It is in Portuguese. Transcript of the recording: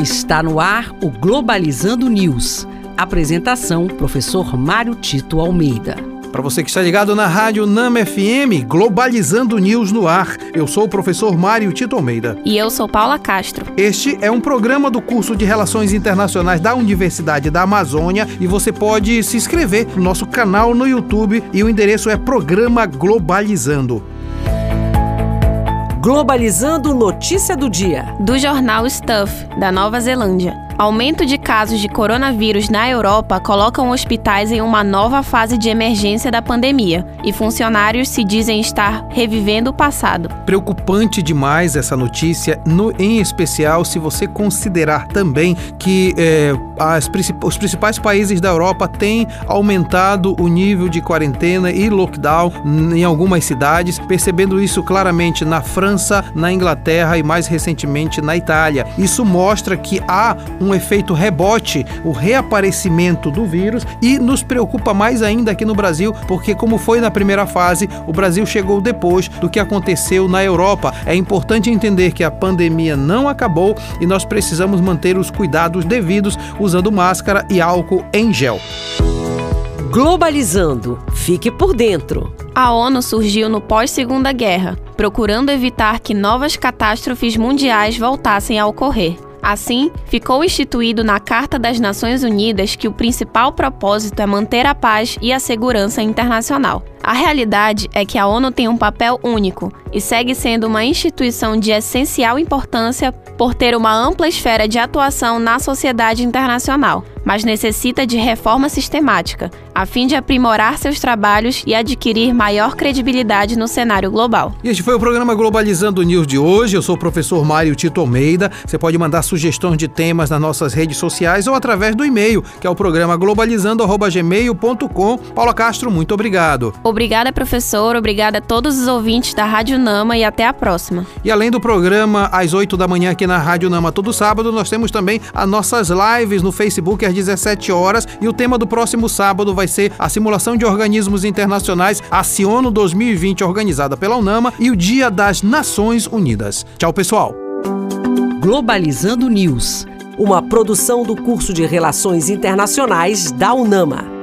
Está no ar o Globalizando News. Apresentação: Professor Mário Tito Almeida. Para você que está ligado na Rádio Nama FM, Globalizando News no ar. Eu sou o professor Mário Tito Almeida. E eu sou Paula Castro. Este é um programa do curso de Relações Internacionais da Universidade da Amazônia e você pode se inscrever no nosso canal no YouTube e o endereço é Programa Globalizando. Globalizando Notícia do Dia. Do jornal Stuff, da Nova Zelândia. Aumento de casos de coronavírus na Europa colocam hospitais em uma nova fase de emergência da pandemia e funcionários se dizem estar revivendo o passado. Preocupante demais essa notícia, no, em especial se você considerar também que é, as, os principais países da Europa têm aumentado o nível de quarentena e lockdown em algumas cidades, percebendo isso claramente na França, na Inglaterra e mais recentemente na Itália. Isso mostra que há um um efeito rebote, o reaparecimento do vírus e nos preocupa mais ainda aqui no Brasil, porque como foi na primeira fase, o Brasil chegou depois do que aconteceu na Europa. É importante entender que a pandemia não acabou e nós precisamos manter os cuidados devidos usando máscara e álcool em gel. Globalizando. Fique por dentro. A ONU surgiu no pós-Segunda Guerra, procurando evitar que novas catástrofes mundiais voltassem a ocorrer. Assim, ficou instituído na Carta das Nações Unidas que o principal propósito é manter a paz e a segurança internacional. A realidade é que a ONU tem um papel único e segue sendo uma instituição de essencial importância por ter uma ampla esfera de atuação na sociedade internacional, mas necessita de reforma sistemática, a fim de aprimorar seus trabalhos e adquirir maior credibilidade no cenário global. E este foi o programa Globalizando News de hoje. Eu sou o professor Mário Tito Almeida. Você pode mandar sugestões de temas nas nossas redes sociais ou através do e-mail, que é o programa globalizando@gmail.com. Paula Castro, muito obrigado. Obrigada, professor. Obrigada a todos os ouvintes da Rádio Nama e até a próxima. E além do programa às 8 da manhã aqui na Rádio Nama todo sábado, nós temos também as nossas lives no Facebook às 17 horas e o tema do próximo sábado vai ser a simulação de organismos internacionais Aciono 2020 organizada pela UNAMA e o Dia das Nações Unidas. Tchau, pessoal. Globalizando News, uma produção do curso de Relações Internacionais da UNAMA.